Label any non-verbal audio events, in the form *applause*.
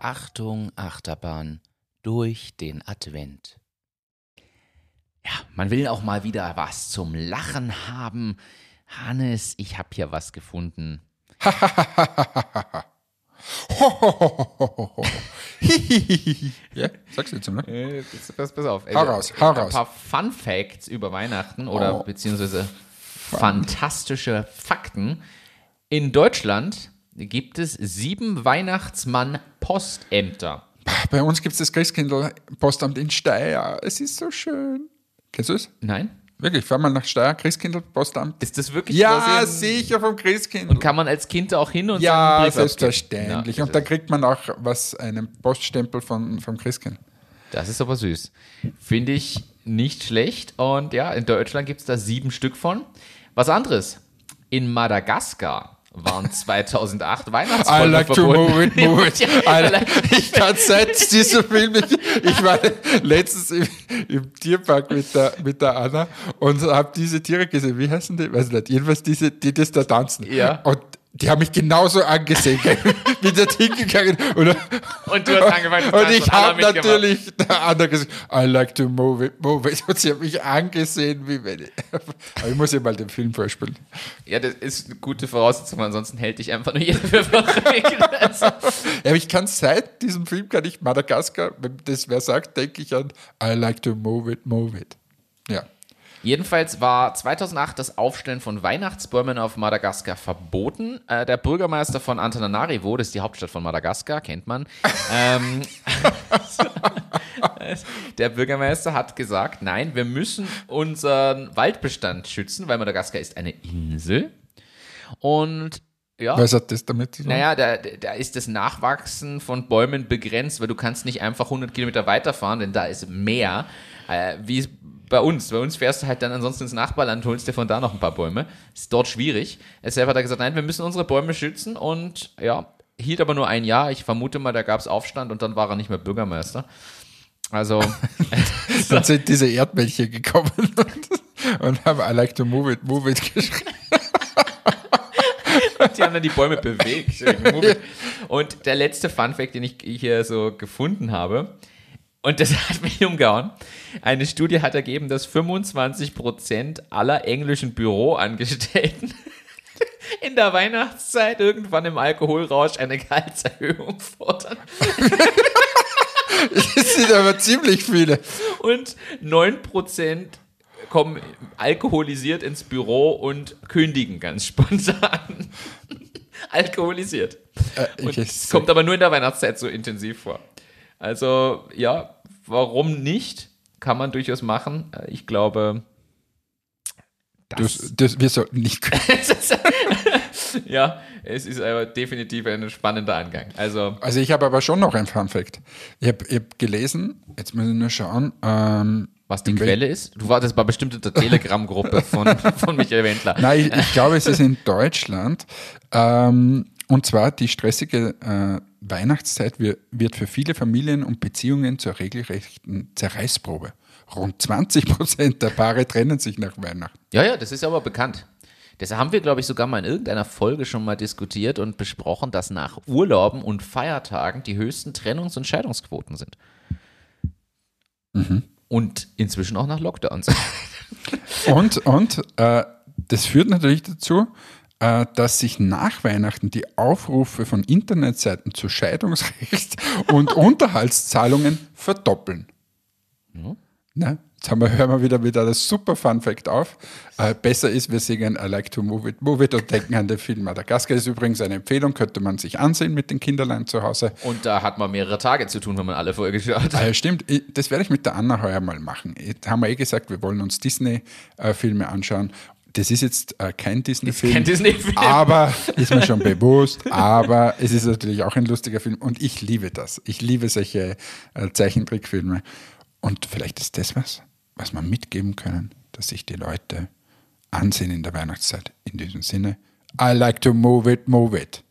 Achterbahn durch den Advent. Ja, man will auch mal wieder was zum Lachen haben. Hannes, ich habe hier was gefunden. *laughs* ja, sagst du jetzt mal. Äh, pass, pass, auf. Hau raus, hau raus. Ein paar Fun Facts über Weihnachten oder Oh. beziehungsweise fantastische Fakten. In Deutschland gibt es sieben Weihnachtsmann-Postämter. Bei uns gibt es das Christkindl-Postamt in Steyr. Es ist so schön. Kennst du es? Nein? Wirklich, fahr mal nach Steyr, Christkindl-Postamt. Ist das wirklich Ja, sicher vom Christkindl. Und kann man als Kind auch hin und ja, Brief selbstverständlich. Ja, und da kriegt man auch was, einen Poststempel von, vom Christkind. Das ist aber süß. Finde ich nicht schlecht. Und ja, in Deutschland gibt es da sieben Stück von. Was anderes. In Madagaskar waren *laughs* 2008 I Weihnachtsbäume like to move it, move it. *laughs* I like, ich kann seit diesem Film, ich, ich war letztens im, im Tierpark mit der, mit der Anna und habe diese Tiere gesehen. Wie heißen die? Weiß nicht. Jedenfalls diese, die das da tanzen. Ja. Und die haben mich genauso angesehen. *laughs* Bin dort hingegangen und, Und du hast angefangen zu und ich habe haben natürlich der Anna gesagt, I like to move it, move it. Und sie hat mich angesehen, wie wenn ich. Aber ich muss ihr mal den Film vorspielen. Ja, das ist eine gute Voraussetzung, ansonsten hält dich einfach nur jeder für verrückt. Ja, aber ich kann seit diesem Film kann ich Madagaskar, wenn das wer sagt, denke ich an I like to move it, move it. Ja. Jedenfalls war 2008 das Aufstellen von Weihnachtsbäumen auf Madagaskar verboten. Äh, der Bürgermeister von Antananarivo, das ist die Hauptstadt von Madagaskar, kennt man. ähm, *laughs* der Bürgermeister hat gesagt, nein, wir müssen unseren Waldbestand schützen, weil Madagaskar ist eine Insel. Und ja. Was hat das damit zu tun? Naja, da, da ist das Nachwachsen von Bäumen begrenzt, weil du kannst nicht einfach 100 Kilometer weiterfahren, denn da ist Meer, äh, wie bei uns. Bei uns fährst du halt dann ansonsten ins Nachbarland, holst dir von da noch ein paar Bäume. Ist dort schwierig. Deshalb hat er gesagt, nein, wir müssen unsere Bäume schützen und ja, hielt aber nur ein Jahr. Ich vermute mal, da gab es Aufstand und dann war er nicht mehr Bürgermeister. Also, *laughs* Dann sind diese Erdmännchen gekommen *laughs* und, und haben I like to move it, move it geschrieben. *laughs* die haben dann die Bäume bewegt. Und der letzte Funfact, den ich hier so gefunden habe, und das *laughs* hat mich umgehauen. Eine Studie hat ergeben, dass 25% aller englischen Büroangestellten *laughs* in der Weihnachtszeit irgendwann im Alkoholrausch eine Gehaltserhöhung fordern. *laughs* Das sind aber ziemlich viele. Und 9% kommen alkoholisiert ins Büro und kündigen ganz spontan. alkoholisiert. Äh, Und es kommt aber nur in der Weihnachtszeit so intensiv vor. Also, ja, warum nicht? Kann man durchaus machen. Äh, Ich glaube, das, das, das, wir sollten nicht. *laughs* ja, es ist aber definitiv ein spannender Angang. Also, Also ich habe aber schon noch ein Fun Fact. Ich habe hab gelesen, jetzt muss ich nur schauen, ähm, was die wel- Quelle ist, du wartest bei bestimmt in der Telegram-Gruppe von, *laughs* von Michael Wendler. Nein, ich, ich glaube, es ist in Deutschland. Ähm, und zwar die stressige äh, Weihnachtszeit wir, wird für viele Familien und Beziehungen zur regelrechten Zerreißprobe. Rund 20 Prozent der Paare trennen sich nach Weihnachten. Ja, ja, das ist aber bekannt. Das haben wir, glaube ich, sogar mal in irgendeiner Folge schon mal diskutiert und besprochen, dass nach Urlauben und Feiertagen die höchsten Trennungs- und Scheidungsquoten sind. Und inzwischen auch nach Lockdowns. *laughs* Und, und äh, das führt natürlich dazu, dass sich nach Weihnachten die Aufrufe von Internetseiten zu Scheidungsrecht *laughs* und Unterhaltszahlungen verdoppeln. Ne? Jetzt haben wir, hören wir wieder mit einem super Fun Fact auf. Äh, besser ist, wir singen I like to move it, move it und denken an den Film Madagaskar. ist übrigens eine Empfehlung, könnte man sich ansehen mit den Kinderlein zu Hause. Und da hat man mehrere Tage zu tun, wenn man alle Folgen schaut. Ja, stimmt, das werde ich mit der Anna heuer mal machen. Jetzt haben wir eh gesagt, wir wollen uns Disney-Filme anschauen. Das ist jetzt äh, kein Disney-Film. kein Disney-Film. Aber ist mir schon *laughs* bewusst. Aber es ist natürlich auch ein lustiger Film und ich liebe das. Ich liebe solche äh, Zeichentrickfilme. Und vielleicht ist das was, was wir mitgeben können, dass sich die Leute ansehen in der Weihnachtszeit. In diesem Sinne, I like to move it, move it.